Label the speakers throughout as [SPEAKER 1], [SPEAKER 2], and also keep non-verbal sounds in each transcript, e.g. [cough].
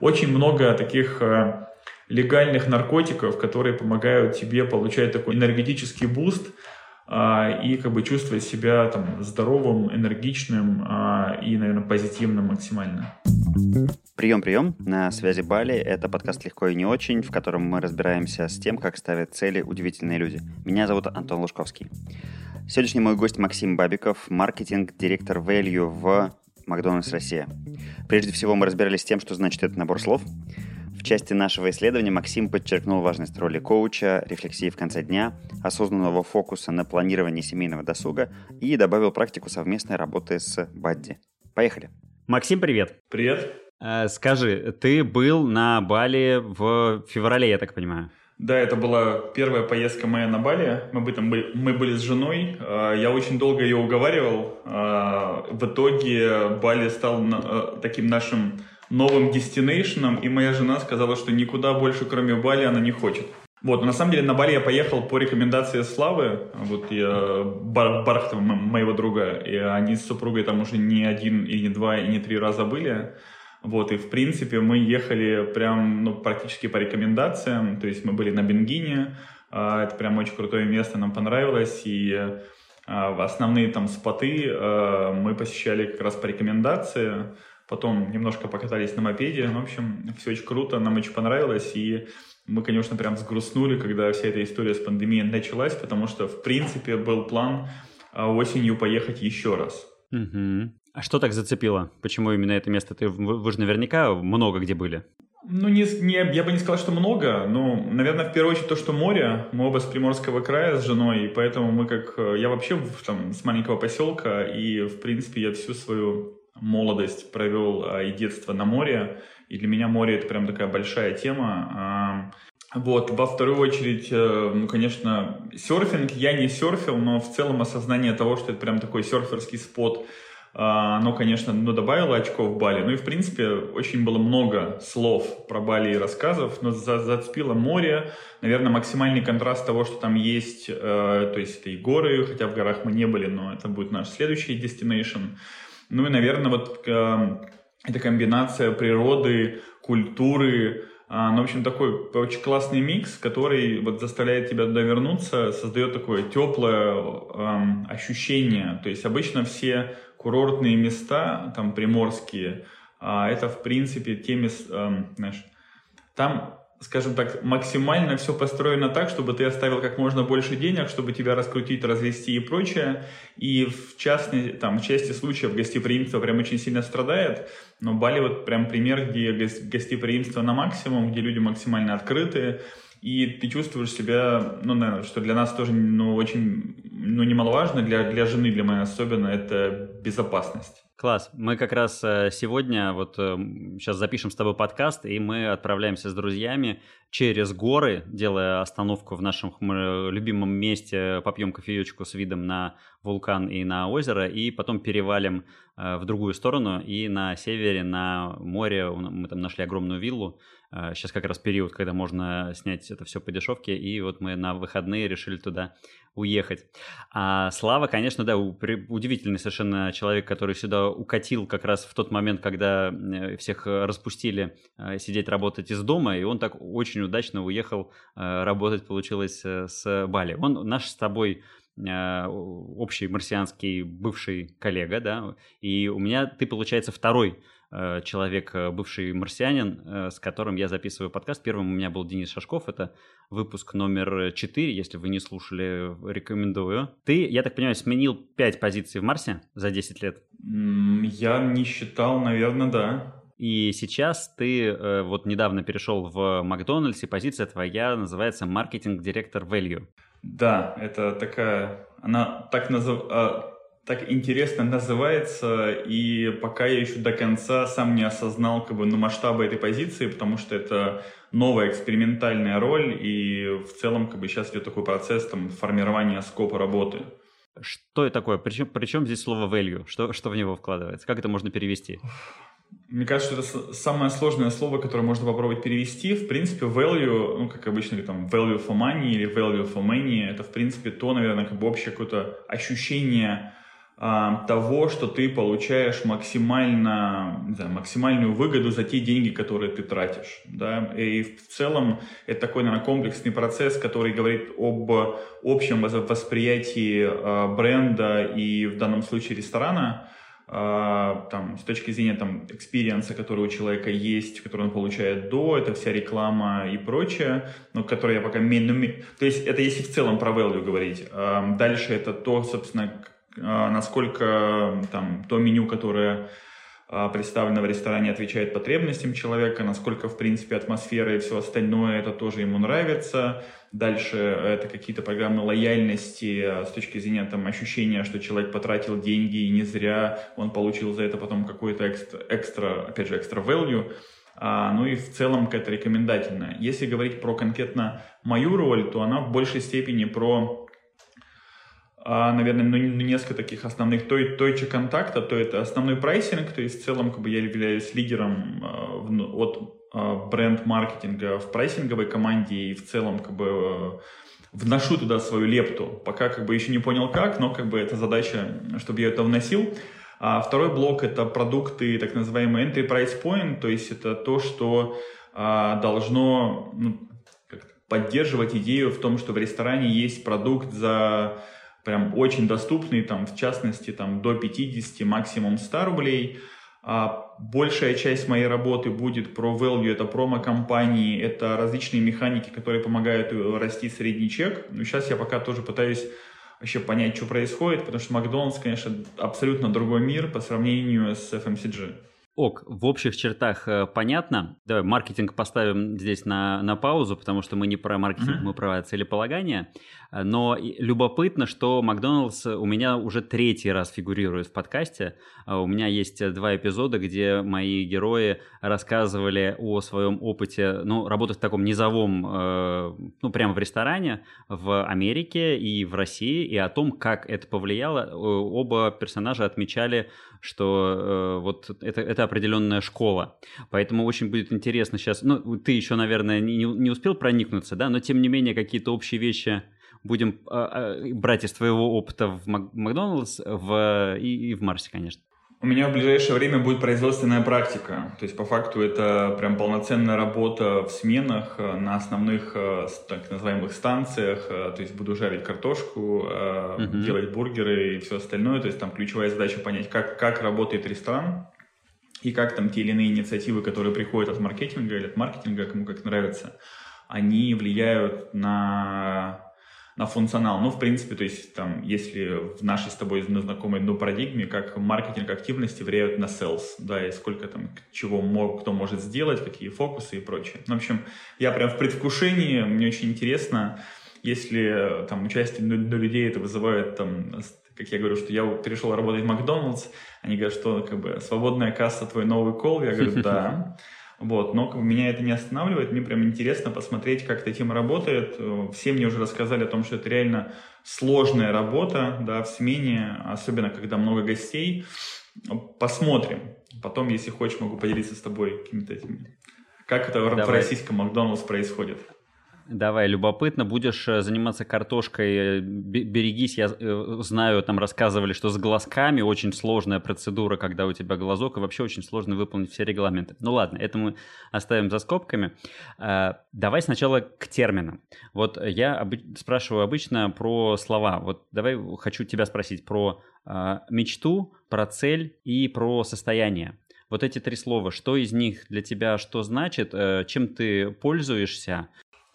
[SPEAKER 1] Очень много таких э, легальных наркотиков, которые помогают тебе получать такой энергетический boost а, и как бы чувствовать себя там здоровым, энергичным а, и, наверное, позитивным максимально.
[SPEAKER 2] Прием, прием. На связи Бали. Это подкаст «Легко и не очень», в котором мы разбираемся с тем, как ставят цели удивительные люди. Меня зовут Антон Лужковский. Сегодняшний мой гость Максим Бабиков, маркетинг-директор Value в Макдональдс Россия. Прежде всего мы разбирались с тем, что значит этот набор слов. В части нашего исследования Максим подчеркнул важность роли коуча, рефлексии в конце дня, осознанного фокуса на планирование семейного досуга и добавил практику совместной работы с Бадди. Поехали.
[SPEAKER 3] Максим, привет.
[SPEAKER 1] Привет.
[SPEAKER 3] Э, скажи, ты был на Бали в феврале, я так понимаю?
[SPEAKER 1] Да, это была первая поездка моя на Бали. Мы, были, мы были с женой. Э, я очень долго ее уговаривал. Э, в итоге Бали стал таким нашим новым дестинейшеном, и моя жена сказала, что никуда больше, кроме Бали, она не хочет. Вот, на самом деле на Бали я поехал по рекомендации Славы, вот я, Бар, Бархтова, моего друга, и они с супругой там уже не один, и не два, и не три раза были. Вот, и в принципе мы ехали прям, ну, практически по рекомендациям, то есть мы были на Бенгине, а, это прям очень крутое место, нам понравилось, и а, основные там споты а, мы посещали как раз по рекомендации, Потом немножко покатались на мопеде. В общем, все очень круто, нам очень понравилось. И мы, конечно, прям сгрустнули, когда вся эта история с пандемией началась, потому что, в принципе, был план осенью поехать еще раз.
[SPEAKER 3] Угу. А что так зацепило? Почему именно это место? Ты, вы, вы же наверняка много где были.
[SPEAKER 1] Ну, не, не, я бы не сказал, что много, но, наверное, в первую очередь то, что море. Мы оба с Приморского края с женой, и поэтому мы как... Я вообще там, с маленького поселка, и, в принципе, я всю свою молодость провел а, и детство на море, и для меня море это прям такая большая тема. Вот, во вторую очередь, э, ну, конечно, серфинг. Я не серфил, но в целом осознание того, что это прям такой серферский спот, а, оно, конечно, ну, добавило очков Бали. Ну и, в принципе, очень было много слов про Бали и рассказов, но за зацепило море. Наверное, максимальный контраст того, что там есть, э, то есть это и горы, хотя в горах мы не были, но это будет наш следующий destination. Ну и, наверное, вот э, эта комбинация природы, культуры, а, ну, в общем, такой очень классный микс, который вот заставляет тебя туда вернуться, создает такое теплое эм, ощущение. То есть обычно все курортные места, там приморские, э, это в принципе те места, э, знаешь, там скажем так, максимально все построено так, чтобы ты оставил как можно больше денег, чтобы тебя раскрутить, развести и прочее. И в, частности, там, в части случаев гостеприимство прям очень сильно страдает. Но Бали вот прям пример, где гостеприимство на максимум, где люди максимально открытые, и ты чувствуешь себя, ну, наверное, что для нас тоже, ну, очень, ну, немаловажно, для, для жены, для моей особенно, это безопасность.
[SPEAKER 3] Класс. Мы как раз э, сегодня вот сейчас э, запишем с тобой подкаст, и мы отправляемся с друзьями через горы, делая остановку в нашем любимом месте, попьем кофеечку с видом на вулкан и на озеро, и потом перевалим э, в другую сторону, и на севере, на море, мы там нашли огромную виллу, Сейчас как раз период, когда можно снять это все по дешевке, и вот мы на выходные решили туда уехать. А Слава, конечно, да, удивительный совершенно человек, который сюда укатил как раз в тот момент, когда э, всех распустили э, сидеть работать из дома, и он так очень удачно уехал э, работать, получилось, с Бали. Он наш с тобой общий марсианский бывший коллега, да, и у меня ты, получается, второй человек, э, бывший марсианин, э, с которым я записываю подкаст. Первым у меня был Денис Шашков, это выпуск номер 4, если вы не слушали, рекомендую. Ты, я так понимаю, сменил 5 позиций в Марсе за 10 лет?
[SPEAKER 1] Я не считал, наверное, да.
[SPEAKER 3] И сейчас ты вот недавно перешел в Макдональдс, и позиция твоя называется маркетинг-директор value.
[SPEAKER 1] Да, это такая, она так называется так интересно называется, и пока я еще до конца сам не осознал как бы, ну, масштабы этой позиции, потому что это новая экспериментальная роль, и в целом как бы сейчас идет такой процесс там, формирования скопа работы.
[SPEAKER 3] Что это такое? Причем, причем здесь слово value? Что, что в него вкладывается? Как это можно перевести?
[SPEAKER 1] Мне кажется, это самое сложное слово, которое можно попробовать перевести. В принципе, value, ну, как обычно, там, value for money или value for money, это, в принципе, то, наверное, как бы общее какое-то ощущение того, что ты получаешь максимально, знаю, максимальную выгоду за те деньги, которые ты тратишь. Да? И в целом это такой, наверное, комплексный процесс, который говорит об общем восприятии а, бренда и в данном случае ресторана, а, там, с точки зрения там, experience а, который у человека есть, который он получает до, это вся реклама и прочее, но которое я пока... Ну, то есть это если в целом про value говорить. Дальше это то, собственно, а, насколько там то меню, которое а, представлено в ресторане, отвечает потребностям человека, насколько, в принципе, атмосфера и все остальное, это тоже ему нравится. Дальше это какие-то программы лояльности а, с точки зрения там, ощущения, что человек потратил деньги и не зря он получил за это потом какой-то экстра, экстра опять же, экстра value. А, ну и в целом какая-то рекомендательная. Если говорить про конкретно мою роль, то она в большей степени про а, наверное, ну, несколько таких основных. То, точек контакта, то это основной прайсинг, то есть в целом как бы я являюсь лидером э, от э, бренд-маркетинга в прайсинговой команде и в целом как бы э, вношу туда свою лепту. Пока как бы еще не понял как, но как бы это задача, чтобы я это вносил. А второй блок это продукты, так называемый entry price point, то есть это то, что а, должно ну, поддерживать идею в том, что в ресторане есть продукт за прям очень доступный, там, в частности, там, до 50, максимум 100 рублей. А большая часть моей работы будет про value, это промо-компании, это различные механики, которые помогают э, расти средний чек. Но сейчас я пока тоже пытаюсь вообще понять, что происходит, потому что Макдональдс, конечно, абсолютно другой мир по сравнению с FMCG.
[SPEAKER 3] Ок, в общих чертах э, понятно. Давай маркетинг поставим здесь на, на паузу, потому что мы не про маркетинг, mm-hmm. мы про целеполагание. Но любопытно, что Макдоналдс у меня уже третий раз фигурирует в подкасте. А у меня есть два эпизода, где мои герои рассказывали о своем опыте, ну, работы в таком низовом, э, ну, прямо в ресторане в Америке и в России, и о том, как это повлияло. Оба персонажа отмечали, что э, вот это, это определенная школа. Поэтому очень будет интересно сейчас, ну, ты еще, наверное, не, не успел проникнуться, да, но тем не менее какие-то общие вещи будем э, брать из твоего опыта в Макдоналдс в, и, и в Марсе, конечно.
[SPEAKER 1] У меня в ближайшее время будет производственная практика. То есть, по факту, это прям полноценная работа в сменах э, на основных э, так называемых станциях. То есть, буду жарить картошку, uh-huh. делать бургеры и все остальное. То есть, там ключевая задача понять, как, как работает ресторан и как там те или иные инициативы, которые приходят от маркетинга или от маркетинга, кому как нравится, они влияют на на функционал. Ну, в принципе, то есть, там, если в нашей с тобой знакомой ну, парадигме, как маркетинг активности влияют на sales, да, и сколько там, чего мог, кто может сделать, какие фокусы и прочее. Ну, в общем, я прям в предвкушении, мне очень интересно, если там участие людей это вызывает там как я говорю, что я перешел работать в Макдональдс, они говорят, что как бы свободная касса твой новый кол, я говорю, да. [laughs] Вот, но меня это не останавливает, мне прям интересно посмотреть, как эта тема работает. Все мне уже рассказали о том, что это реально сложная работа, да, в смене, особенно когда много гостей. Посмотрим. Потом, если хочешь, могу поделиться с тобой какими-то этими. Как это Давай. в российском Макдональдс происходит.
[SPEAKER 3] Давай, любопытно, будешь э, заниматься картошкой, э, берегись, я э, знаю, там рассказывали, что с глазками очень сложная процедура, когда у тебя глазок, и вообще очень сложно выполнить все регламенты. Ну ладно, это мы оставим за скобками. Давай сначала к терминам. Вот я спрашиваю обычно про слова. Вот давай хочу тебя спросить про мечту, про цель и про состояние. Вот эти три слова, что из них для тебя что значит, чем ты пользуешься,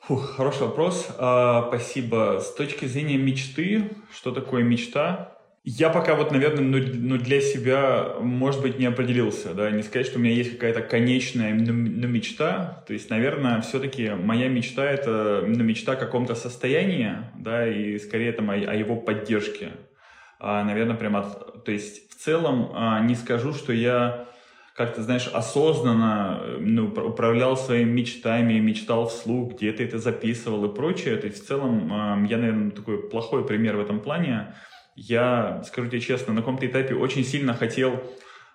[SPEAKER 1] Фух, хороший вопрос. А, спасибо. С точки зрения мечты, что такое мечта? Я пока вот, наверное, ну, ну, для себя, может быть, не определился, да, не сказать, что у меня есть какая-то конечная ну, ну, мечта, то есть, наверное, все-таки моя мечта — это ну, мечта о каком-то состоянии, да, и скорее там о, о его поддержке. А, наверное, прямо, то есть, в целом а, не скажу, что я как-то, знаешь, осознанно ну, управлял своими мечтами, мечтал вслух, где-то это записывал и прочее. То есть в целом я, наверное, такой плохой пример в этом плане. Я, скажу тебе честно, на каком-то этапе очень сильно хотел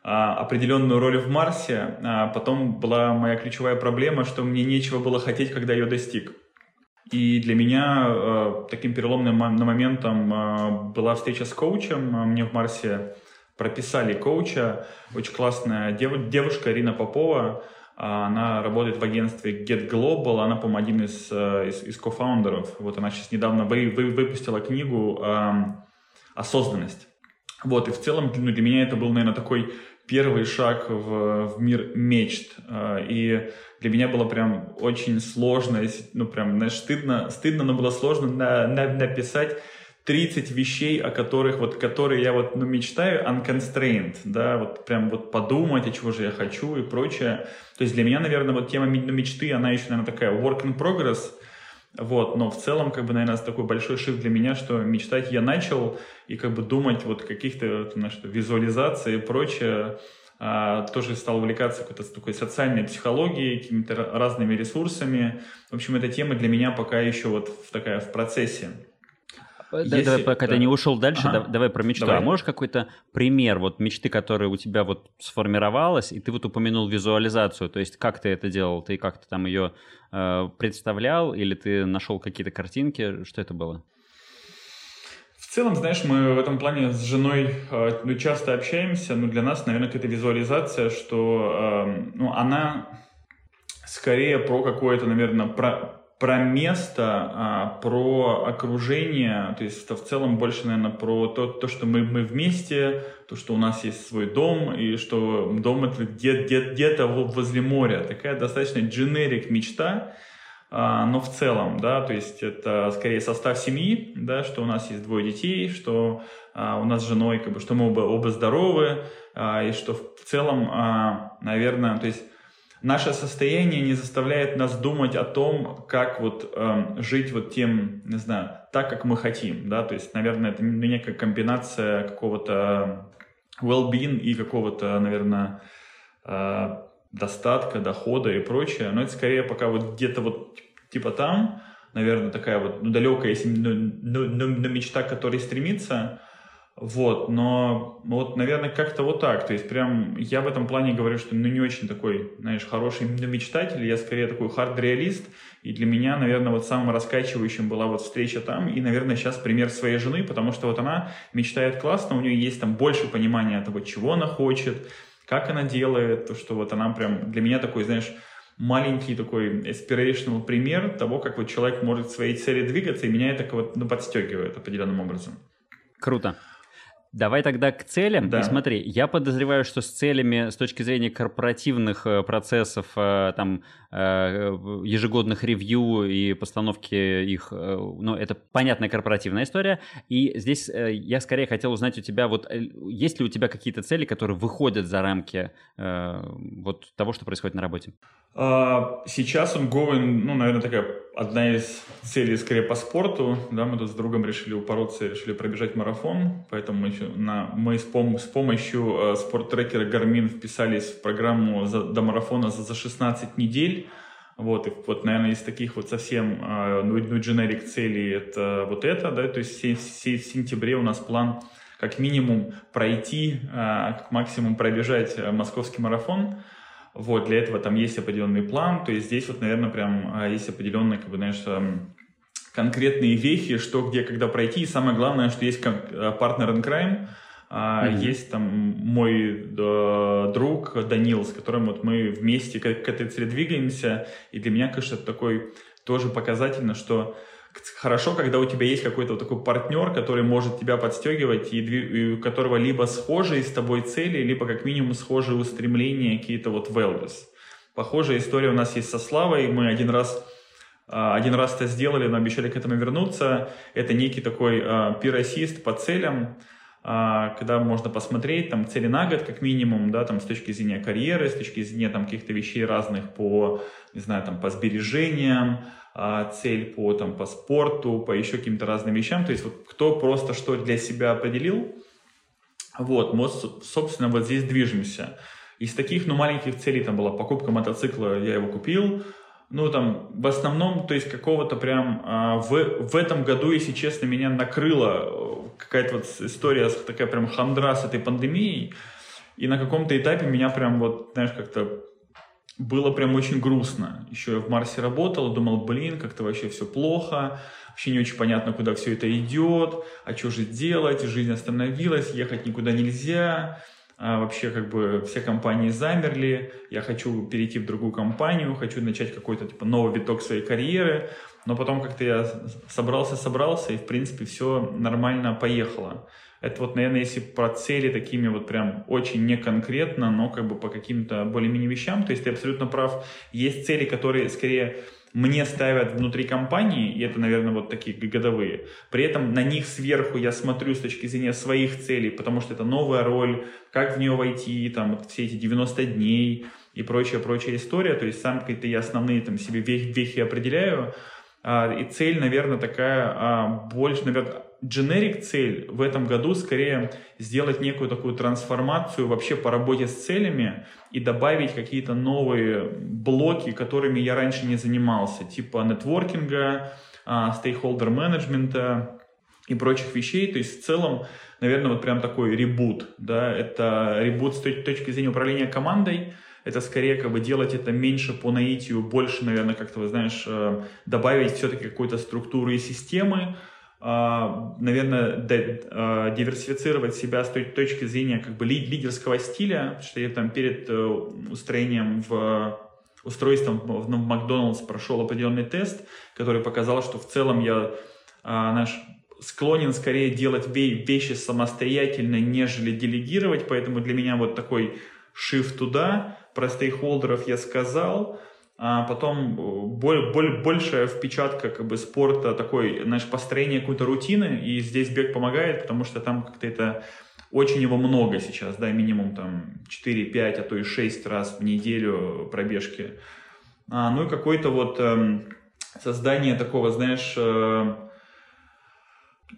[SPEAKER 1] а, определенную роль в Марсе, а потом была моя ключевая проблема, что мне нечего было хотеть, когда ее достиг. И для меня э, таким переломным моментом э, была встреча с коучем. Мне в Марсе прописали коуча, очень классная дев, девушка Ирина Попова. Она работает в агентстве Get Global, она, по-моему, один из, э, из, из кофаундеров. Вот она сейчас недавно вы, вы, выпустила книгу э, «Осознанность». Вот, и в целом ну, для меня это был, наверное, такой первый шаг в, в мир мечт. Э, и для меня было прям очень сложно, ну прям, знаешь, стыдно, стыдно, но было сложно на, на, написать 30 вещей, о которых, вот, которые я вот, ну, мечтаю, unconstrained, да, вот прям вот подумать, о чего же я хочу и прочее. То есть для меня, наверное, вот тема мечты, она еще, наверное, такая work in progress, вот, но в целом, как бы, наверное, такой большой шифт для меня, что мечтать я начал, и как бы думать вот каких-то, знаешь, визуализации и прочее, а, тоже стал увлекаться какой-то такой социальной психологией, какими-то разными ресурсами. В общем, эта тема для меня пока еще вот в, такая в процессе.
[SPEAKER 3] Если, давай, пока да. ты не ушел дальше, ага. давай про мечту. Давай. А можешь какой-то пример вот мечты, которая у тебя вот сформировалась, и ты вот упомянул визуализацию, то есть как ты это делал, ты как-то там ее э, представлял, или ты нашел какие-то картинки, что это было?
[SPEAKER 1] В целом, знаешь, мы в этом плане с женой э, ну, часто общаемся, но для нас, наверное, какая-то визуализация, что э, ну, она скорее про какое-то, наверное, про, про место, а, про окружение, то есть это в целом больше, наверное, про то, то что мы, мы вместе, то, что у нас есть свой дом, и что дом это где-то где, где возле моря. Такая достаточно дженерик мечта, а, но в целом, да, то есть это скорее состав семьи, да, что у нас есть двое детей, что а, у нас с женой, как бы, что мы оба, оба здоровы, и что в целом, наверное, то есть наше состояние не заставляет нас думать о том, как вот жить вот тем, не знаю, так, как мы хотим, да, то есть, наверное, это некая комбинация какого-то well-being и какого-то, наверное, достатка, дохода и прочее, но это скорее пока вот где-то вот типа там, наверное, такая вот ну, далекая если, ну, ну, ну, мечта, к которой стремится, вот, но вот, наверное, как-то вот так. То есть прям я в этом плане говорю, что ну не очень такой, знаешь, хороший мечтатель, я скорее такой хард-реалист, и для меня, наверное, вот самым раскачивающим была вот встреча там, и, наверное, сейчас пример своей жены, потому что вот она мечтает классно, у нее есть там больше понимания того, чего она хочет, как она делает, то, что вот она прям для меня такой, знаешь, маленький такой inspirational пример того, как вот человек может к своей цели двигаться, и меня это вот ну, подстегивает определенным образом.
[SPEAKER 3] Круто. Давай тогда к целям. Да. И смотри, я подозреваю, что с целями с точки зрения корпоративных э, процессов, э, там, э, ежегодных ревью и постановки их, ну, это понятная корпоративная история. И здесь я скорее хотел узнать у тебя, вот есть ли у тебя какие-то цели, которые выходят за рамки вот того, что происходит на работе?
[SPEAKER 1] А, сейчас он ongoing, ну, наверное, такая одна из целей скорее по спорту. Да, мы тут с другом решили упороться, решили пробежать марафон, поэтому мы, на, мы с, пом, с помощью э, спорт-трекера Garmin вписались в программу за, до марафона за, за 16 недель. Вот, и вот, наверное, из таких вот совсем э, ну, ну, generic целей это вот это, да, то есть в, в, в сентябре у нас план как минимум пройти, э, как максимум пробежать э, московский марафон. Вот, для этого там есть определенный план, то есть здесь вот, наверное, прям а, есть определенные, как бы, знаешь, конкретные вехи, что, где, когда пройти, и самое главное, что есть а, партнер in crime, Mm-hmm. Есть там мой да, друг Данил, с которым вот мы вместе к, к этой цели двигаемся. И для меня, конечно, это такой тоже показательно, что хорошо, когда у тебя есть какой-то вот такой партнер, который может тебя подстегивать, и, у которого либо схожие с тобой цели, либо как минимум схожие устремления, какие-то вот values. Похожая история у нас есть со Славой. Мы один раз а, один раз это сделали, но обещали к этому вернуться. Это некий такой а, пиросист по целям, а, когда можно посмотреть там цели на год как минимум, да, там с точки зрения карьеры, с точки зрения там каких-то вещей разных по, не знаю, там по сбережениям, цель по, там, по спорту, по еще каким-то разным вещам. То есть вот кто просто что для себя определил, вот, мы, собственно, вот здесь движемся. Из таких, ну, маленьких целей там была покупка мотоцикла, я его купил. Ну, там, в основном, то есть какого-то прям а, в, в этом году, если честно, меня накрыла э, какая-то вот история, такая прям хандра с этой пандемией. И на каком-то этапе меня прям вот, знаешь, как-то было прям очень грустно. Еще я в Марсе работал, думал, блин, как-то вообще все плохо, вообще не очень понятно, куда все это идет, а что же делать, жизнь остановилась, ехать никуда нельзя, а вообще как бы все компании замерли, я хочу перейти в другую компанию, хочу начать какой-то типа новый виток своей карьеры, но потом как-то я собрался-собрался, и в принципе все нормально поехало. Это вот, наверное, если про цели такими вот прям очень неконкретно, но как бы по каким-то более-менее вещам, то есть ты абсолютно прав. Есть цели, которые скорее мне ставят внутри компании, и это, наверное, вот такие годовые. При этом на них сверху я смотрю с точки зрения своих целей, потому что это новая роль, как в нее войти, там, вот все эти 90 дней и прочая-прочая история. То есть сам какие-то я основные там себе вехи определяю, а, и цель, наверное, такая а, больше, наверное, generic цель в этом году скорее сделать некую такую трансформацию вообще по работе с целями и добавить какие-то новые блоки, которыми я раньше не занимался, типа нетворкинга, стейкхолдер менеджмента и прочих вещей. То есть в целом, наверное, вот прям такой ребут, да, это ребут с точки зрения управления командой, это скорее как бы делать это меньше по наитию, больше, наверное, как-то, вы знаешь, э, добавить все-таки какой-то структуры и системы, а, наверное, э, диверсифицировать себя с той точки зрения как бы лидерского стиля, что я там перед э, устроением в устройством в Макдоналдс прошел определенный тест, который показал, что в целом я а, наш склонен скорее делать вещи самостоятельно, нежели делегировать, поэтому для меня вот такой shift туда, про стейкхолдеров я сказал, а потом э, боль, боль, большая впечатка как бы спорта, такой, знаешь, построение какой-то рутины, и здесь бег помогает, потому что там как-то это очень его много сейчас, да, минимум там 4-5, а то и 6 раз в неделю пробежки. А, ну и какой-то вот эм, создание такого, знаешь, э,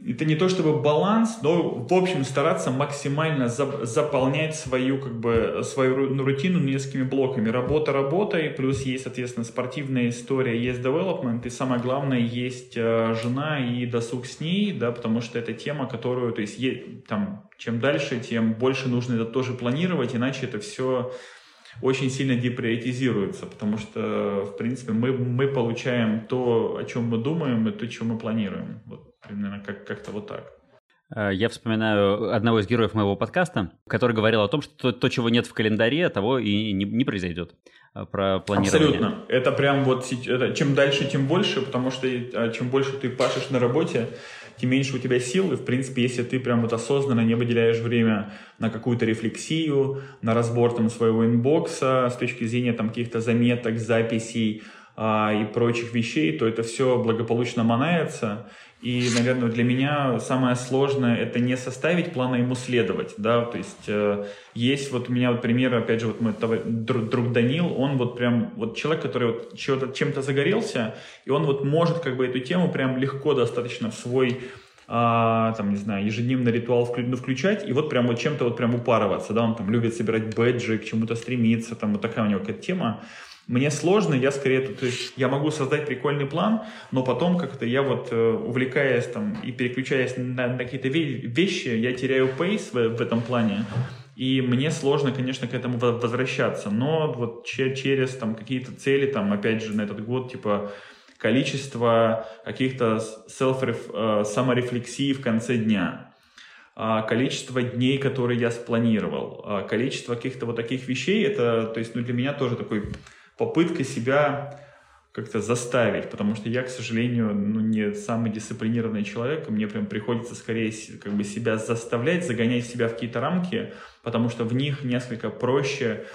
[SPEAKER 1] это не то чтобы баланс, но в общем стараться максимально за, заполнять свою как бы свою рутину несколькими блоками. Работа работой, плюс есть, соответственно, спортивная история, есть development, и самое главное, есть э, жена и досуг с ней, да, потому что это тема, которую, то есть, е, там, чем дальше, тем больше нужно это тоже планировать, иначе это все очень сильно деприоритизируется, потому что, в принципе, мы, мы получаем то, о чем мы думаем, и то, что мы планируем. Вот примерно как- как-то вот так.
[SPEAKER 3] Э, я вспоминаю одного из героев моего подкаста, который говорил о том, что то, то чего нет в календаре, того и не, не произойдет. Э, про планирование.
[SPEAKER 1] Абсолютно. Это прям вот это, чем дальше, тем больше, потому что э, чем больше ты пашешь на работе, тем меньше у тебя сил. И, в принципе, если ты прям вот осознанно не выделяешь время на какую-то рефлексию, на разбор там своего инбокса с точки зрения там каких-то заметок, записей а, и прочих вещей, то это все благополучно манается. И, наверное, для меня самое сложное это не составить план, а ему следовать, да, то есть э, есть вот у меня вот пример, опять же, вот мой друг, друг Данил, он вот прям, вот человек, который вот чем-то загорелся, и он вот может как бы эту тему прям легко достаточно в свой а, там, не знаю, ежедневный ритуал ну, включать, и вот прям вот чем-то вот прям упарываться, да, он там любит собирать бэджи, к чему-то стремиться, там вот такая у него какая-то тема, мне сложно, я скорее тут, я могу создать прикольный план, но потом как-то я вот э, увлекаясь там и переключаясь на, на какие-то вещи, я теряю пейс в, в этом плане. И мне сложно, конечно, к этому возвращаться. Но вот через там какие-то цели, там, опять же, на этот год, типа, количество каких-то self э, саморефлексий в конце дня, а, количество дней, которые я спланировал, а, количество каких-то вот таких вещей, это, то есть, ну, для меня тоже такой попытка себя как-то заставить, потому что я, к сожалению, ну, не самый дисциплинированный человек, и мне прям приходится скорее как бы себя заставлять, загонять себя в какие-то рамки, потому что в них несколько проще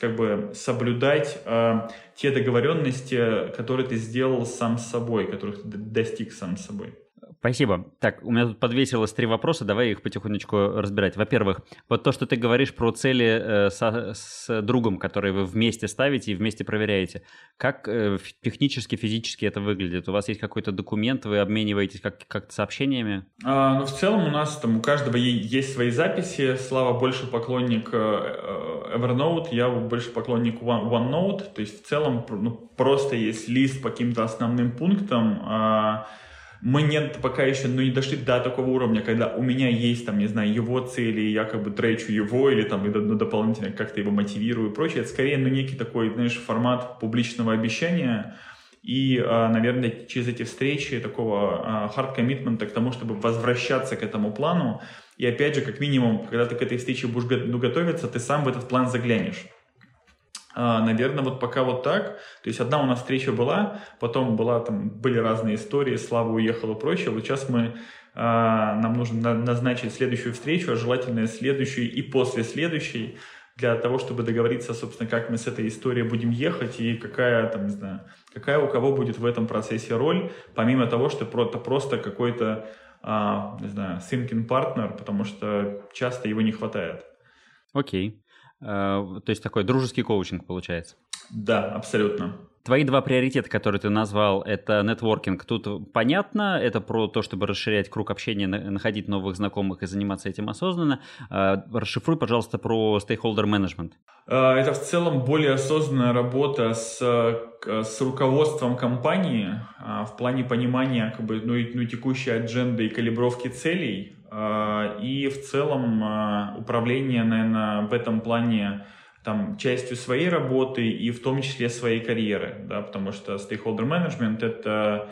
[SPEAKER 1] как бы соблюдать э, те договоренности, которые ты сделал сам с собой, которых ты достиг сам с собой.
[SPEAKER 3] Спасибо. Так, у меня тут подвесилось три вопроса, давай их потихонечку разбирать. Во-первых, вот то, что ты говоришь про цели э, со, с другом, которые вы вместе ставите и вместе проверяете. Как э, технически, физически это выглядит? У вас есть какой-то документ, вы обмениваетесь как, как сообщениями?
[SPEAKER 1] А, ну, в целом у нас там у каждого есть свои записи. Слава больше поклонник э, э, Evernote, я больше поклонник OneNote. То есть в целом ну, просто есть лист по каким-то основным пунктам, а, мы нет пока еще, ну, не дошли до такого уровня, когда у меня есть, там, не знаю, его цели, я как бы тречу его, или там, ну, дополнительно как-то его мотивирую и прочее. Это скорее, ну, некий такой, знаешь, формат публичного обещания, и, а, наверное, через эти встречи такого commitment к тому, чтобы возвращаться к этому плану. И опять же, как минимум, когда ты к этой встрече будешь ну, готовиться, ты сам в этот план заглянешь. А, наверное, вот пока вот так. То есть одна у нас встреча была, потом была, там, были разные истории, Слава уехала и прочее. Вот сейчас мы, а, нам нужно назначить следующую встречу, а желательно следующую и после следующей, для того, чтобы договориться, собственно, как мы с этой историей будем ехать и какая, там, не знаю, какая у кого будет в этом процессе роль, помимо того, что это просто какой-то, а, не знаю, thinking partner, потому что часто его не хватает.
[SPEAKER 3] Окей. Okay. То есть такой дружеский коучинг получается.
[SPEAKER 1] Да, абсолютно.
[SPEAKER 3] Твои два приоритета, которые ты назвал, это нетворкинг. Тут понятно, это про то, чтобы расширять круг общения, находить новых знакомых и заниматься этим осознанно. А, расшифруй, пожалуйста, про stakeholder management.
[SPEAKER 1] А, это в целом более осознанная работа с, с руководством компании в плане понимания как бы, ну, ну, текущей адженды и калибровки целей. И в целом управление, наверное, в этом плане там, частью своей работы и в том числе своей карьеры, да, потому что stakeholder management — это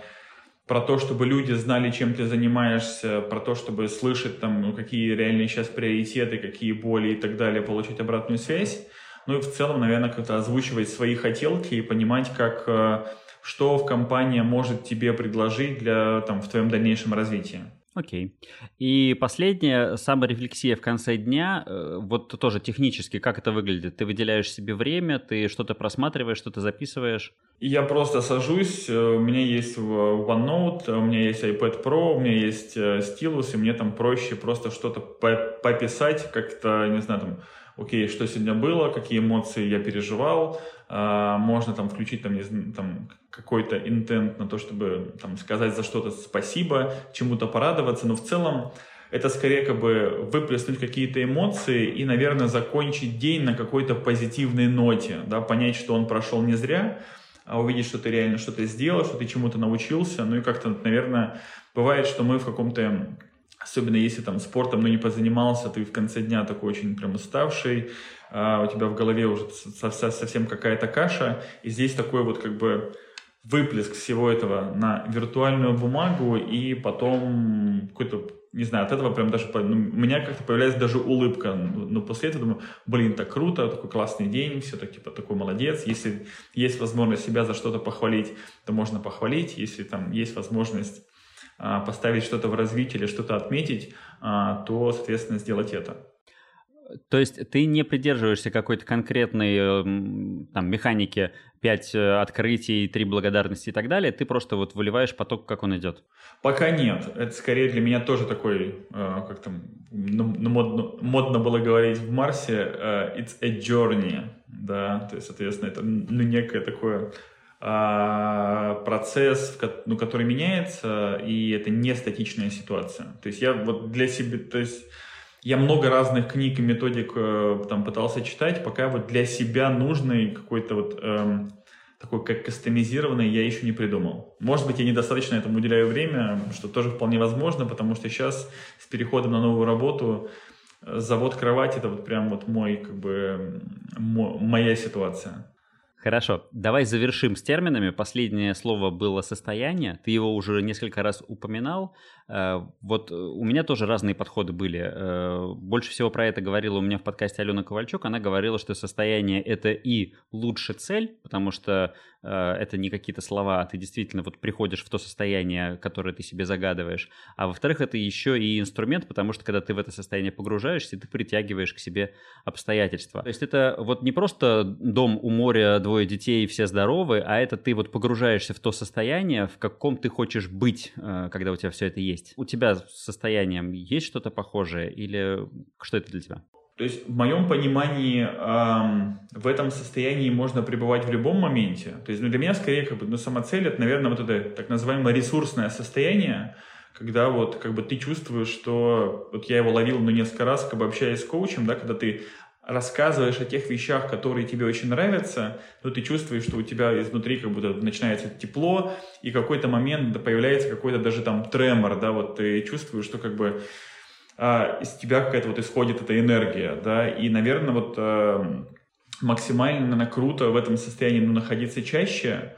[SPEAKER 1] про то, чтобы люди знали, чем ты занимаешься, про то, чтобы слышать, там, ну, какие реальные сейчас приоритеты, какие боли и так далее, получить обратную связь. Ну и в целом, наверное, как-то озвучивать свои хотелки и понимать, как, э, что в компания может тебе предложить для, там, в твоем дальнейшем развитии.
[SPEAKER 3] Окей. И последняя, саморефлексия в конце дня, э, вот тоже технически, как это выглядит? Ты выделяешь себе время, ты что-то просматриваешь, что-то записываешь?
[SPEAKER 1] Я просто сажусь, э, у меня есть OneNote, у меня есть iPad Pro, у меня есть э, стилус, и мне там проще просто что-то пописать, как-то, не знаю, там, окей, что сегодня было, какие эмоции я переживал, а, можно там включить там, там какой-то интент на то, чтобы там сказать за что-то спасибо, чему-то порадоваться, но в целом это скорее как бы выплеснуть какие-то эмоции и, наверное, закончить день на какой-то позитивной ноте, да, понять, что он прошел не зря, а увидеть, что ты реально что-то сделал, что ты чему-то научился, ну и как-то, наверное, бывает, что мы в каком-то Особенно если там спортом ну, не позанимался, ты в конце дня такой очень прям уставший, а у тебя в голове уже совсем какая-то каша, и здесь такой вот как бы выплеск всего этого на виртуальную бумагу, и потом какой-то, не знаю, от этого прям даже, ну, у меня как-то появляется даже улыбка, но после этого думаю, блин, так круто, такой классный день, все-таки типа, такой молодец, если есть возможность себя за что-то похвалить, то можно похвалить, если там есть возможность а, поставить что-то в развитие или что-то отметить, а, то, соответственно, сделать это.
[SPEAKER 3] То есть ты не придерживаешься какой-то конкретной эм, там, механики 5 э, открытий, 3 благодарности и так далее, ты просто вот выливаешь поток, как он идет?
[SPEAKER 1] Пока нет. Это скорее для меня тоже такой, э, как там модно, модно было говорить в Марсе, э, it's a journey, да, то есть, соответственно, это ну, некое такое а, процесс, ну, который меняется, и это не статичная ситуация. То есть я вот для себя, то есть я много разных книг и методик э, там пытался читать, пока вот для себя нужный какой-то вот эм, такой как кастомизированный я еще не придумал. Может быть, я недостаточно этому уделяю время, что тоже вполне возможно, потому что сейчас с переходом на новую работу э, завод кровать это вот прям вот мой как бы моя ситуация.
[SPEAKER 3] Хорошо, давай завершим с терминами. Последнее слово было состояние. Ты его уже несколько раз упоминал. Э, вот у меня тоже разные подходы были. Э, больше всего про это говорила у меня в подкасте Алена Ковальчук. Она говорила, что состояние — это и лучше цель, потому что э, это не какие-то слова, а ты действительно вот приходишь в то состояние, которое ты себе загадываешь. А во-вторых, это еще и инструмент, потому что когда ты в это состояние погружаешься, ты притягиваешь к себе обстоятельства. То есть это вот не просто дом у моря, двое детей, все здоровы, а это ты вот погружаешься в то состояние, в каком ты хочешь быть, когда у тебя все это есть. У тебя с состоянием есть что-то похожее или что это для тебя?
[SPEAKER 1] То есть в моем понимании эм, в этом состоянии можно пребывать в любом моменте. То есть ну, для меня скорее как бы, ну, самоцель это, наверное, вот это так называемое ресурсное состояние, когда вот как бы ты чувствуешь, что вот я его ловил ну, несколько раз, как бы общаясь с коучем, да, когда ты рассказываешь о тех вещах, которые тебе очень нравятся, то ты чувствуешь, что у тебя изнутри как будто начинается тепло, и какой-то момент появляется какой-то даже там тремор, да, вот ты чувствуешь, что как бы а, из тебя какая-то вот исходит эта энергия, да, и, наверное, вот а, максимально, круто в этом состоянии ну, находиться чаще,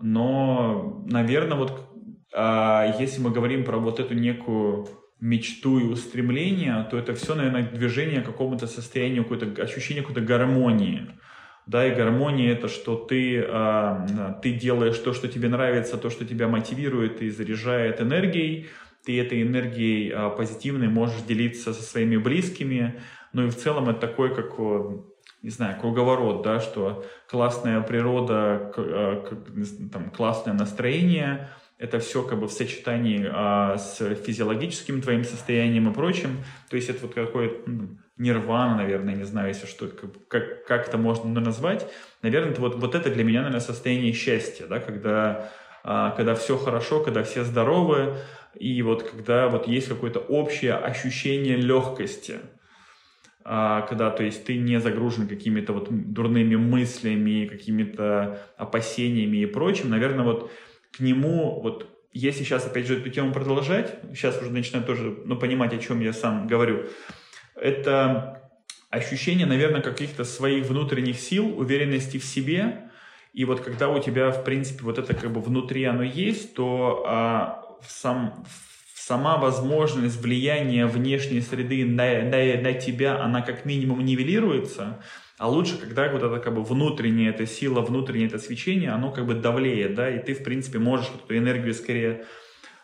[SPEAKER 1] но, наверное, вот а, если мы говорим про вот эту некую мечту и устремление, то это все, наверное, движение к какому-то состоянию, какое-то ощущение какой-то гармонии. Да, и гармония это, что ты, э, ты делаешь то, что тебе нравится, то, что тебя мотивирует и заряжает энергией, ты этой энергией э, позитивной можешь делиться со своими близкими, ну и в целом это такой, как, не знаю, круговорот, да, что классная природа, там, классное настроение – это все как бы в сочетании а, с физиологическим твоим состоянием и прочим. То есть это вот какой-то ну, нирвана, наверное, не знаю, если что, как, как это можно назвать. Наверное, это вот, вот это для меня, наверное, состояние счастья, да, когда, а, когда все хорошо, когда все здоровы, и вот когда вот есть какое-то общее ощущение легкости. А, когда, то есть, ты не загружен какими-то вот дурными мыслями, какими-то опасениями и прочим, наверное, вот к нему, вот если сейчас, опять же, эту тему продолжать, сейчас уже начинаю тоже ну, понимать, о чем я сам говорю, это ощущение, наверное, каких-то своих внутренних сил, уверенности в себе, и вот когда у тебя, в принципе, вот это как бы внутри оно есть, то а, сам, сама возможность влияния внешней среды на, на, на тебя, она как минимум нивелируется, а лучше, когда вот это как бы внутренняя эта сила, внутреннее это свечение, оно как бы давлеет, да, и ты, в принципе, можешь эту энергию скорее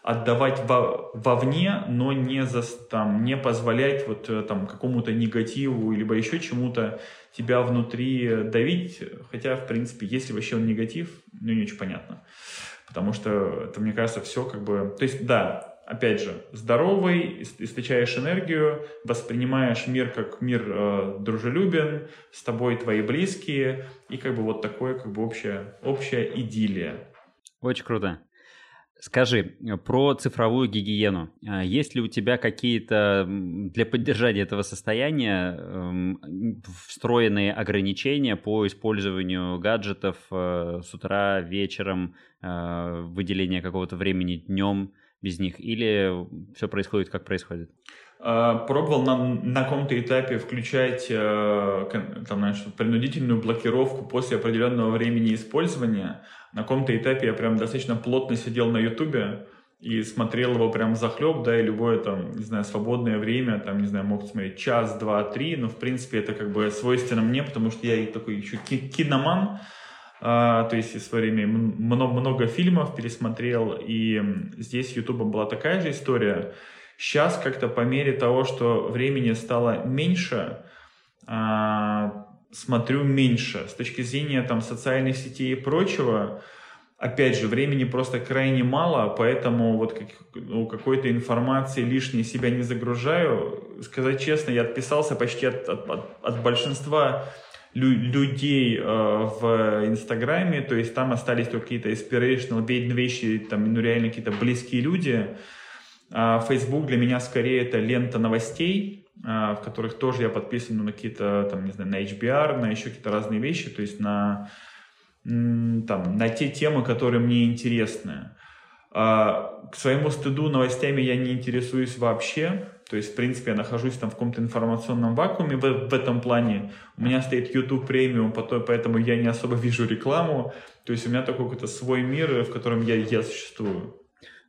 [SPEAKER 1] отдавать во, вовне, но не, за, там, не позволять вот э, там какому-то негативу либо еще чему-то тебя внутри давить, хотя, в принципе, если вообще он негатив, ну, не очень понятно. Потому что это, мне кажется, все как бы... То есть, да, опять же, здоровый, источаешь энергию, воспринимаешь мир как мир э, дружелюбен, с тобой твои близкие, и как бы вот такое как бы общая, общая идиллия.
[SPEAKER 3] Очень круто. Скажи, про цифровую гигиену. А есть ли у тебя какие-то для поддержания этого состояния эм, встроенные ограничения по использованию гаджетов э, с утра, вечером, э, выделение какого-то времени днем? без них? Или все происходит, как происходит?
[SPEAKER 1] Пробовал на, на каком-то этапе включать э, там, значит, принудительную блокировку после определенного времени использования. На каком-то этапе я прям достаточно плотно сидел на Ютубе и смотрел его прям захлеб, да, и любое там, не знаю, свободное время, там, не знаю, мог смотреть час, два, три, но в принципе это как бы свойственно мне, потому что я такой еще киноман, а, то есть в свое время много, много фильмов пересмотрел, и здесь с YouTube была такая же история. Сейчас как-то по мере того, что времени стало меньше, а, смотрю меньше. С точки зрения там социальных сетей и прочего, опять же, времени просто крайне мало, поэтому вот как, ну, какой-то информации лишней себя не загружаю. Сказать честно, я отписался почти от, от, от большинства людей э, в Инстаграме, то есть там остались только какие-то inspirational вещи, там, ну, реально какие-то близкие люди. А Facebook для меня скорее это лента новостей, в которых тоже я подписан ну, на какие-то, там, не знаю, на HBR, на еще какие-то разные вещи, то есть на, там, на те темы, которые мне интересны. А, к своему стыду новостями я не интересуюсь вообще. То есть, в принципе, я нахожусь там в каком-то информационном вакууме в, в этом плане. У меня стоит YouTube премиум, поэтому я не особо вижу рекламу. То есть у меня такой какой-то свой мир, в котором я, я существую.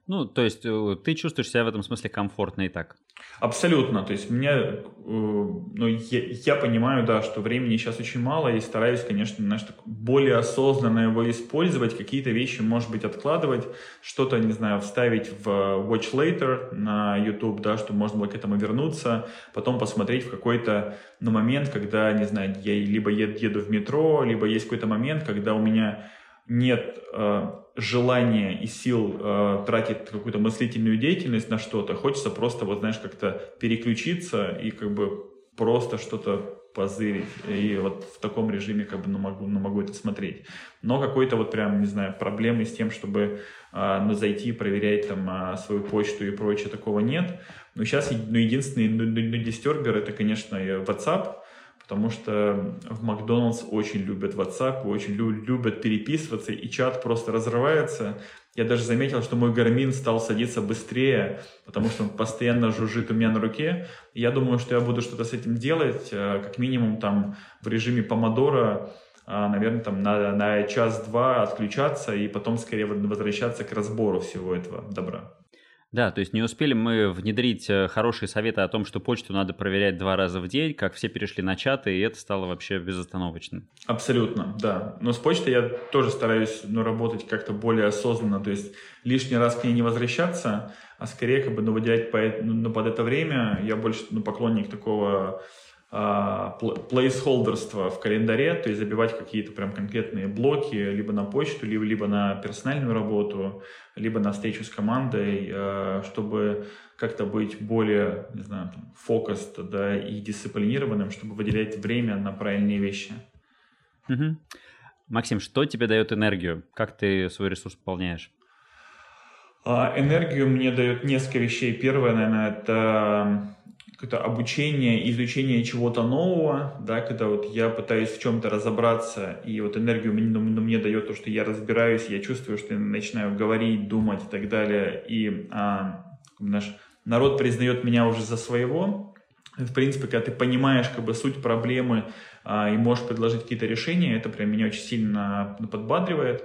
[SPEAKER 3] Ну, то есть э, ты чувствуешь себя в этом смысле комфортно и так?
[SPEAKER 1] Абсолютно. То есть меня, э, ну, я, я понимаю, да, что времени сейчас очень мало, и стараюсь, конечно, знаешь, так более осознанно его использовать, какие-то вещи, может быть, откладывать, что-то, не знаю, вставить в Watch Later на YouTube, да, чтобы можно было к этому вернуться, потом посмотреть в какой-то ну, момент, когда, не знаю, я либо еду в метро, либо есть какой-то момент, когда у меня нет э, желания и сил э, тратить какую-то мыслительную деятельность на что-то, хочется просто, вот знаешь, как-то переключиться и как бы просто что-то позырить. И вот в таком режиме как бы ну, могу, ну, могу это смотреть. Но какой-то вот прям, не знаю, проблемы с тем, чтобы э, ну, зайти, проверять там э, свою почту и прочее, такого нет. Но сейчас ну, единственный ну, ну, дистергер это, конечно, WhatsApp, потому что в Макдональдс очень любят WhatsApp, очень любят переписываться, и чат просто разрывается. Я даже заметил, что мой гармин стал садиться быстрее, потому что он постоянно жужжит у меня на руке. я думаю, что я буду что-то с этим делать, э, как минимум там в режиме помодора, э, наверное, там на, на час-два отключаться и потом скорее возвращаться к разбору всего этого добра.
[SPEAKER 3] Да, то есть не успели мы внедрить э, хорошие советы о том, что почту надо проверять два раза в день, как все перешли на чаты, и это стало вообще безостановочным.
[SPEAKER 1] Абсолютно, да. Но с почтой я тоже стараюсь ну, работать как-то более осознанно, то есть лишний раз к ней не возвращаться, а скорее как бы ну, выделять по, ну, под это время. Я больше ну, поклонник такого плейсхолдерство в календаре, то есть забивать какие-то прям конкретные блоки либо на почту, либо, либо на персональную работу, либо на встречу с командой, а, чтобы как-то быть более, не знаю, фокус да, и дисциплинированным, чтобы выделять время на правильные вещи.
[SPEAKER 3] Угу. Максим, что тебе дает энергию? Как ты свой ресурс пополняешь?
[SPEAKER 1] А, энергию мне дает несколько вещей. Первое, наверное, это какое-то обучение, изучение чего-то нового, да, когда вот я пытаюсь в чем-то разобраться, и вот энергию мне, ну, ну, мне дает то, что я разбираюсь, я чувствую, что я начинаю говорить, думать и так далее, и а, наш народ признает меня уже за своего. В принципе, когда ты понимаешь как бы суть проблемы а, и можешь предложить какие-то решения, это прям меня очень сильно подбадривает.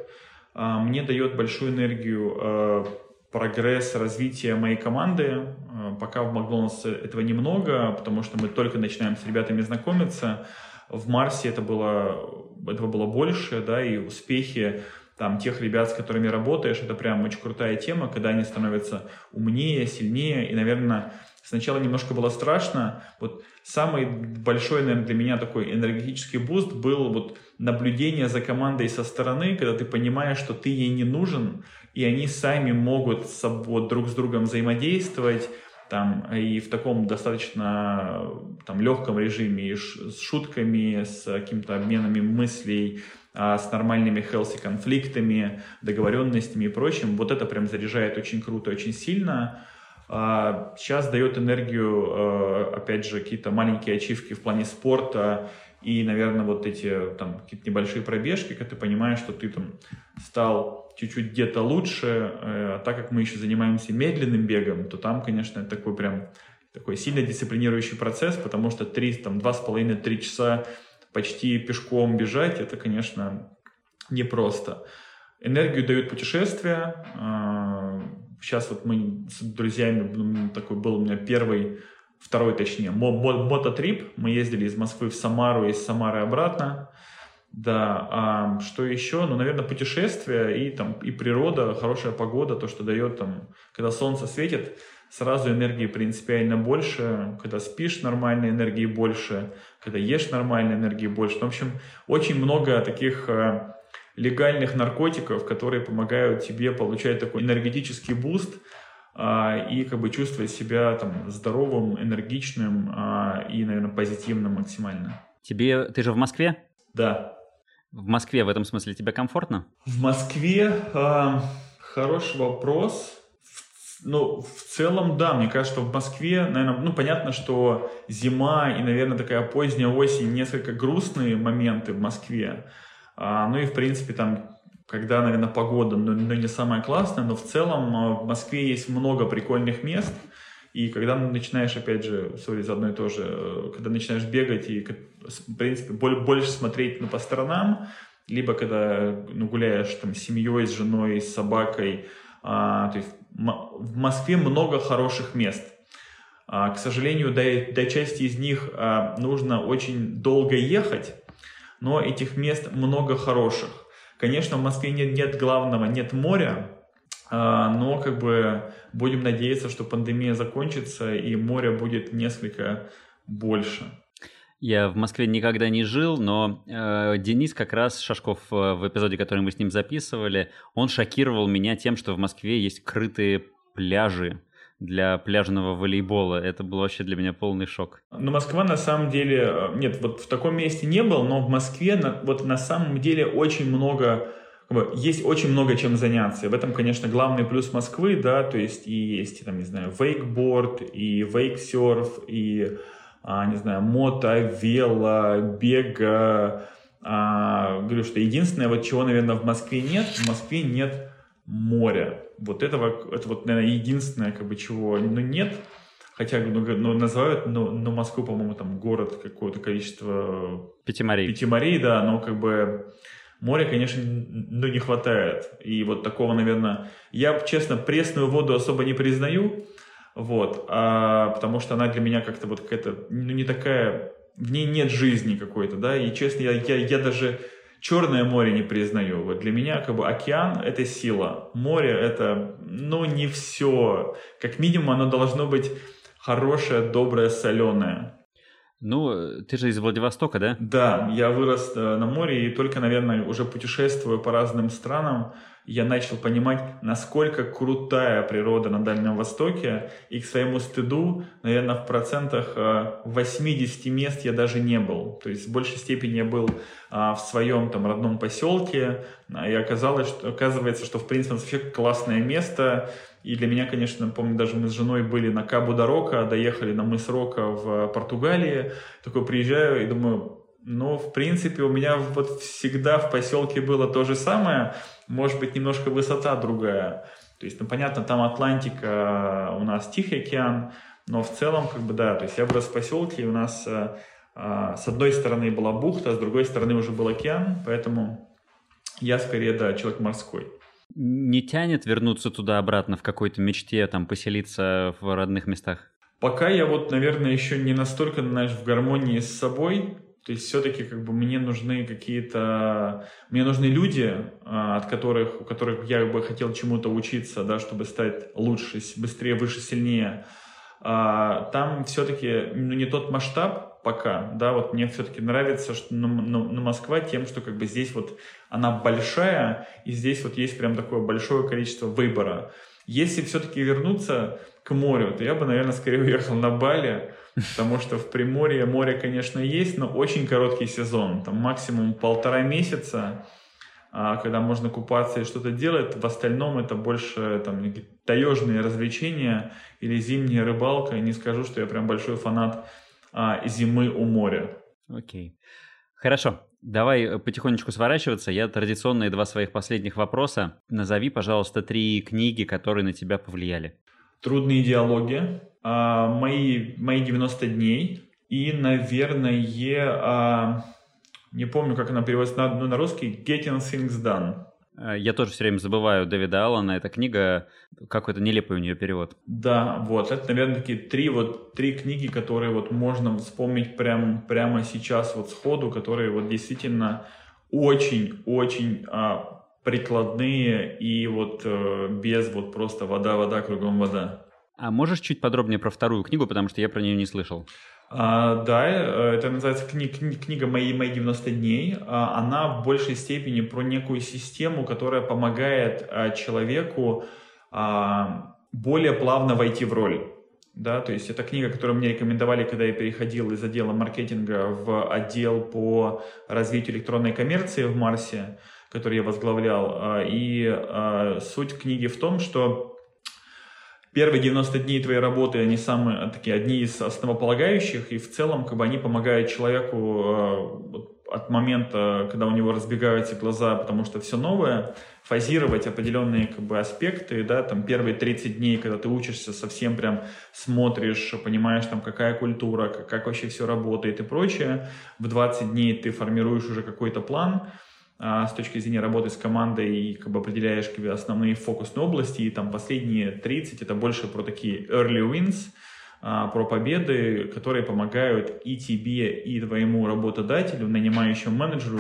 [SPEAKER 1] А, мне дает большую энергию а, прогресс развития моей команды. Э, пока в Макдональдс этого немного, потому что мы только начинаем с ребятами знакомиться. В Марсе это было, этого было больше, да, и успехи там тех ребят, с которыми работаешь, это прям очень крутая тема, когда они становятся умнее, сильнее, и, наверное, сначала немножко было страшно. Вот самый большой, наверное, для меня такой энергетический boost был вот наблюдение за командой со стороны, когда ты понимаешь, что ты ей не нужен, и они сами могут с собой, друг с другом взаимодействовать, там, и в таком достаточно там, легком режиме, и с шутками, с какими-то обменами мыслей, а, с нормальными healthy конфликтами, договоренностями и прочим. Вот это прям заряжает очень круто, очень сильно. А, сейчас дает энергию, а, опять же, какие-то маленькие ачивки в плане спорта и, наверное, вот эти там какие-то небольшие пробежки, когда ты понимаешь, что ты там стал чуть-чуть где-то лучше, э, а так как мы еще занимаемся медленным бегом, то там, конечно, такой прям такой сильно дисциплинирующий процесс, потому что три, там, два с половиной, три часа почти пешком бежать, это, конечно, непросто. Энергию дают путешествия. Сейчас вот мы с друзьями, ну, такой был у меня первый второй точнее, мототрип. Мы ездили из Москвы в Самару, из Самары обратно. Да, а что еще? Ну, наверное, путешествия и там и природа, хорошая погода, то, что дает там, когда солнце светит, сразу энергии принципиально больше, когда спишь нормально, энергии больше, когда ешь нормально, энергии больше. Ну, в общем, очень много таких э, легальных наркотиков, которые помогают тебе получать такой энергетический boost, а, и как бы чувствовать себя там здоровым, энергичным а, и, наверное, позитивным максимально.
[SPEAKER 3] Тебе, ты же в Москве?
[SPEAKER 1] Да.
[SPEAKER 3] В Москве в этом смысле тебе комфортно?
[SPEAKER 1] В Москве э, хороший вопрос. В, ну, в целом, да, мне кажется, что в Москве, наверное, ну, понятно, что зима и, наверное, такая поздняя осень, несколько грустные моменты в Москве. А, ну и, в принципе, там когда, наверное, погода ну, ну, не самая классная, но в целом а, в Москве есть много прикольных мест, и когда начинаешь, опять же, сори, за одно и то же, э, когда начинаешь бегать и, в принципе, больше смотреть ну, по сторонам, либо когда ну, гуляешь там с семьей, с женой, с собакой, а, то есть в Москве много хороших мест. А, к сожалению, до, до части из них а, нужно очень долго ехать, но этих мест много хороших. Конечно, в Москве нет, нет главного, нет моря, а, но как бы будем надеяться, что пандемия закончится и море будет несколько больше.
[SPEAKER 3] Я в Москве никогда не жил, но э, Денис как раз Шашков э, в эпизоде, который мы с ним записывали, он шокировал меня тем, что в Москве есть крытые пляжи для пляжного волейбола. Это был вообще для меня полный шок.
[SPEAKER 1] Но Москва на самом деле... Э, нет, вот в таком месте не был, но в Москве на, вот на самом деле очень много... Есть очень много чем заняться. В этом, конечно, главный плюс Москвы, да, то есть и есть, там, не знаю, вейкборд, и вейксерф, и а, не знаю, мото, вело, бега. А, говорю, что единственное, вот чего, наверное, в Москве нет, в Москве нет моря. Вот этого, это вот, наверное, единственное, как бы, чего ну, нет. Хотя ну, ну, называют, но, но Москву, по-моему, там город какое-то количество...
[SPEAKER 3] Пятиморей.
[SPEAKER 1] Пятиморей, да, но как бы моря, конечно, ну, не хватает. И вот такого, наверное... Я, честно, пресную воду особо не признаю, вот, а, потому что она для меня как-то вот какая-то, ну, не такая... В ней нет жизни какой-то, да, и, честно, я, я, я даже Черное море не признаю. Вот для меня как бы океан – это сила. Море – это, ну, не все. Как минимум оно должно быть хорошее, доброе, соленое.
[SPEAKER 3] Ну, ты же из Владивостока, да?
[SPEAKER 1] Да, я вырос э, на море и только, наверное, уже путешествуя по разным странам, я начал понимать, насколько крутая природа на Дальнем Востоке, и к своему стыду, наверное, в процентах 80 э, мест я даже не был. То есть в большей степени я был а, в своем там родном поселке, а, и оказалось, что, оказывается, что в принципе вообще классное место, и для меня, конечно, помню, даже мы с женой были на Кабу Дорока, доехали на мыс Рока в Португалии, такой приезжаю и думаю, ну, в принципе, у меня вот всегда в поселке было то же самое, может быть, немножко высота другая. То есть, ну, понятно, там Атлантика, у нас Тихий океан, но в целом, как бы, да, то есть я вырос в поселке, и у нас а, а, с одной стороны была бухта, с другой стороны уже был океан, поэтому я скорее, да, человек морской.
[SPEAKER 3] Не тянет вернуться туда-обратно в какой-то мечте, там, поселиться в родных местах?
[SPEAKER 1] Пока я вот, наверное, еще не настолько, знаешь, в гармонии с собой, то есть все-таки как бы мне нужны какие-то, мне нужны люди, а, от которых, у которых я бы хотел чему-то учиться, да, чтобы стать лучше, быстрее, выше, сильнее. А, там все-таки ну, не тот масштаб пока, да, вот мне все-таки нравится, что на, на, на Москва тем, что как бы здесь вот она большая, и здесь вот есть прям такое большое количество выбора. Если все-таки вернуться к морю, то я бы, наверное, скорее [laughs] уехал на Бали, потому что в Приморье море, конечно, есть, но очень короткий сезон, там максимум полтора месяца, а когда можно купаться и что-то делать, в остальном это больше там таежные развлечения или зимняя рыбалка. Не скажу, что я прям большой фанат а, зимы у моря.
[SPEAKER 3] Окей. Хорошо, давай э, потихонечку сворачиваться. Я традиционные два своих последних вопроса. Назови, пожалуйста, три книги, которые на тебя повлияли.
[SPEAKER 1] Трудные диалоги, а, мои, мои 90 дней и, наверное, а, не помню, как она переводится на, ну, на русский, Getting Things Done.
[SPEAKER 3] Э, я тоже все время забываю Дэвида Аллана. Эта книга, какой-то нелепый у нее перевод.
[SPEAKER 1] Да, вот. Это, наверное, такие три, вот, три книги, которые вот можно вспомнить прям, прямо сейчас вот сходу, которые вот действительно очень-очень а, прикладные и вот а, без вот просто вода-вода, кругом вода.
[SPEAKER 3] А можешь чуть подробнее про вторую книгу, потому что я про нее не слышал?
[SPEAKER 1] А, да, э, это называется кни книга «Мои, «Мои 90 дней». А, она в большей степени про некую систему, которая помогает а, человеку более плавно войти в роль. Да, то есть это книга, которую мне рекомендовали, когда я переходил из отдела маркетинга в отдел по развитию электронной коммерции в Марсе, который я возглавлял. И суть книги в том, что первые 90 дней твоей работы, они самые такие, одни из основополагающих, и в целом, как бы, они помогают человеку э, от момента, когда у него разбегаются глаза, потому что все новое, фазировать определенные как бы, аспекты, да, там первые 30 дней, когда ты учишься, совсем прям смотришь, понимаешь, там, какая культура, как, как вообще все работает и прочее. В 20 дней ты формируешь уже какой-то план, с точки зрения работы с командой и как бы определяешь как бы, основные фокусные области, и там последние 30 это больше про такие early wins, а, про победы, которые помогают и тебе, и твоему работодателю, нанимающему менеджеру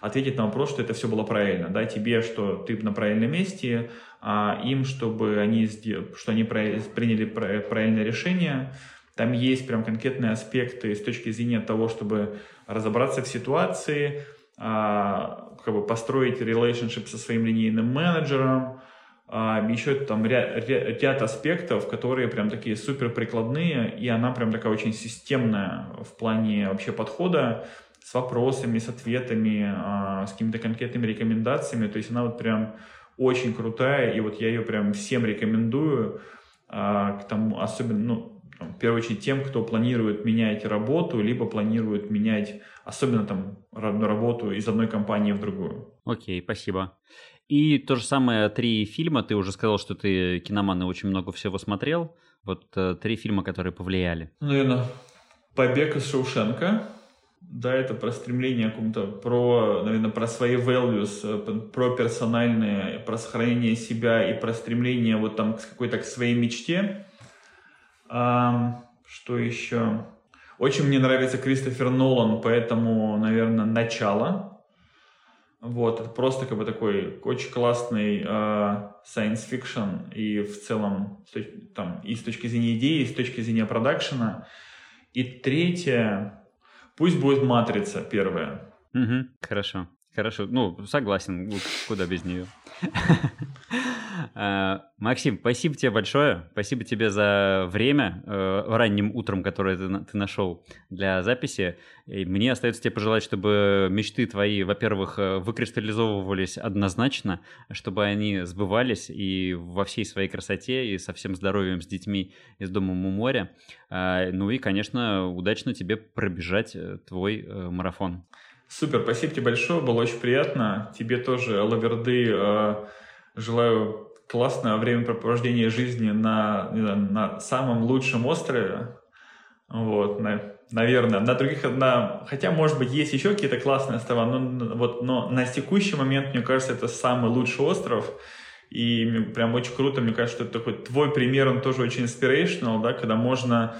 [SPEAKER 1] ответить на вопрос, что это все было правильно. Да? Тебе, что ты на правильном месте, а им, чтобы они, что они приняли правильное решение. Там есть прям конкретные аспекты с точки зрения того, чтобы разобраться в ситуации, а, как бы построить relationship со своим линейным менеджером, а, еще там ряд, ряд, ряд аспектов, которые прям такие супер прикладные, и она прям такая очень системная в плане вообще подхода с вопросами, с ответами, а, с какими-то конкретными рекомендациями, то есть она вот прям очень крутая, и вот я ее прям всем рекомендую, к тому, особенно, ну, в первую очередь тем, кто планирует менять работу, либо планирует менять, особенно там, работу из одной компании в другую.
[SPEAKER 3] Окей, спасибо. И то же самое, три фильма, ты уже сказал, что ты киноман и очень много всего смотрел. Вот э, три фильма, которые повлияли.
[SPEAKER 1] Наверное, «Побег из Шоушенка», да, это про стремление каком-то, про, наверное, про свои values, э, про персональные, про сохранение себя и про стремление вот там к какой-то к своей мечте. А, что еще? Очень мне нравится Кристофер Нолан, поэтому, наверное, начало. Вот, это просто как бы такой очень классный э, science fiction и в целом там и с точки зрения идеи, и с точки зрения продакшена. И третье, Пусть будет матрица первая.
[SPEAKER 3] Угу, хорошо. Хорошо, ну, согласен, куда без нее. Э, [laughs] Максим, спасибо тебе большое. Спасибо тебе за время э, ранним утром, которое ты нашел для записи. И мне остается тебе пожелать, чтобы мечты твои, во-первых, э, выкристаллизовывались однозначно, чтобы они сбывались и во всей своей красоте, и со всем здоровьем с детьми из дома у моря. Ну и, конечно, удачно тебе пробежать твой марафон.
[SPEAKER 1] Супер, спасибо тебе большое, было очень приятно. Тебе тоже, Лаверды, э, желаю классного времяпрепровождения жизни на, на самом лучшем острове. Вот, на, наверное, на других, на, хотя, может быть, есть еще какие-то классные острова, но, вот, но на текущий момент, мне кажется, это самый лучший остров. И прям очень круто, мне кажется, что это такой твой пример, он тоже очень inspirational, да, когда можно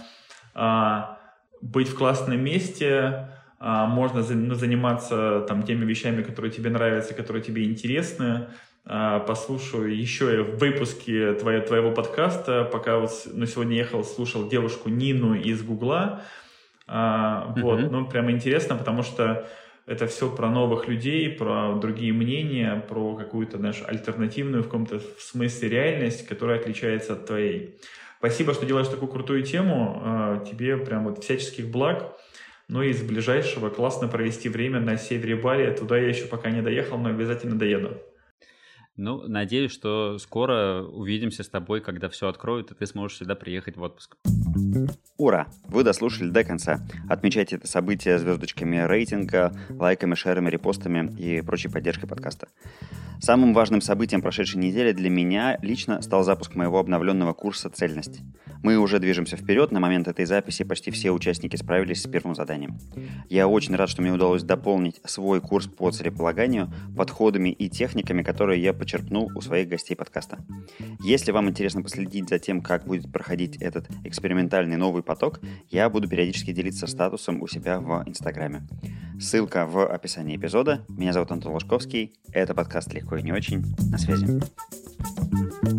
[SPEAKER 1] а, быть в классном месте, можно ну, заниматься там теми вещами, которые тебе нравятся, которые тебе интересны. А, послушаю еще выпуски твоего, твоего подкаста, пока вот ну, сегодня ехал, слушал девушку Нину из Гугла. Mm-hmm. Вот, ну, прям интересно, потому что это все про новых людей, про другие мнения, про какую-то, знаешь, альтернативную в каком-то смысле реальность, которая отличается от твоей. Спасибо, что делаешь такую крутую тему. Тебе прям вот всяческих благ. Ну и из ближайшего классно провести время на севере Бали. Туда я еще пока не доехал, но обязательно доеду.
[SPEAKER 3] Ну, надеюсь, что скоро увидимся с тобой, когда все откроют, и ты сможешь сюда приехать в отпуск.
[SPEAKER 2] Ура! Вы дослушали до конца. Отмечайте это событие звездочками рейтинга, лайками, шерами, репостами и прочей поддержкой подкаста. Самым важным событием прошедшей недели для меня лично стал запуск моего обновленного курса «Цельность». Мы уже движемся вперед, на момент этой записи почти все участники справились с первым заданием. Я очень рад, что мне удалось дополнить свой курс по целеполаганию подходами и техниками, которые я почерпнул у своих гостей подкаста. Если вам интересно последить за тем, как будет проходить этот экспериментальный новый поток, я буду периодически делиться статусом у себя в Инстаграме. Ссылка в описании эпизода. Меня зовут Антон Ложковский. Это подкаст «Легко и не очень». На связи. thank you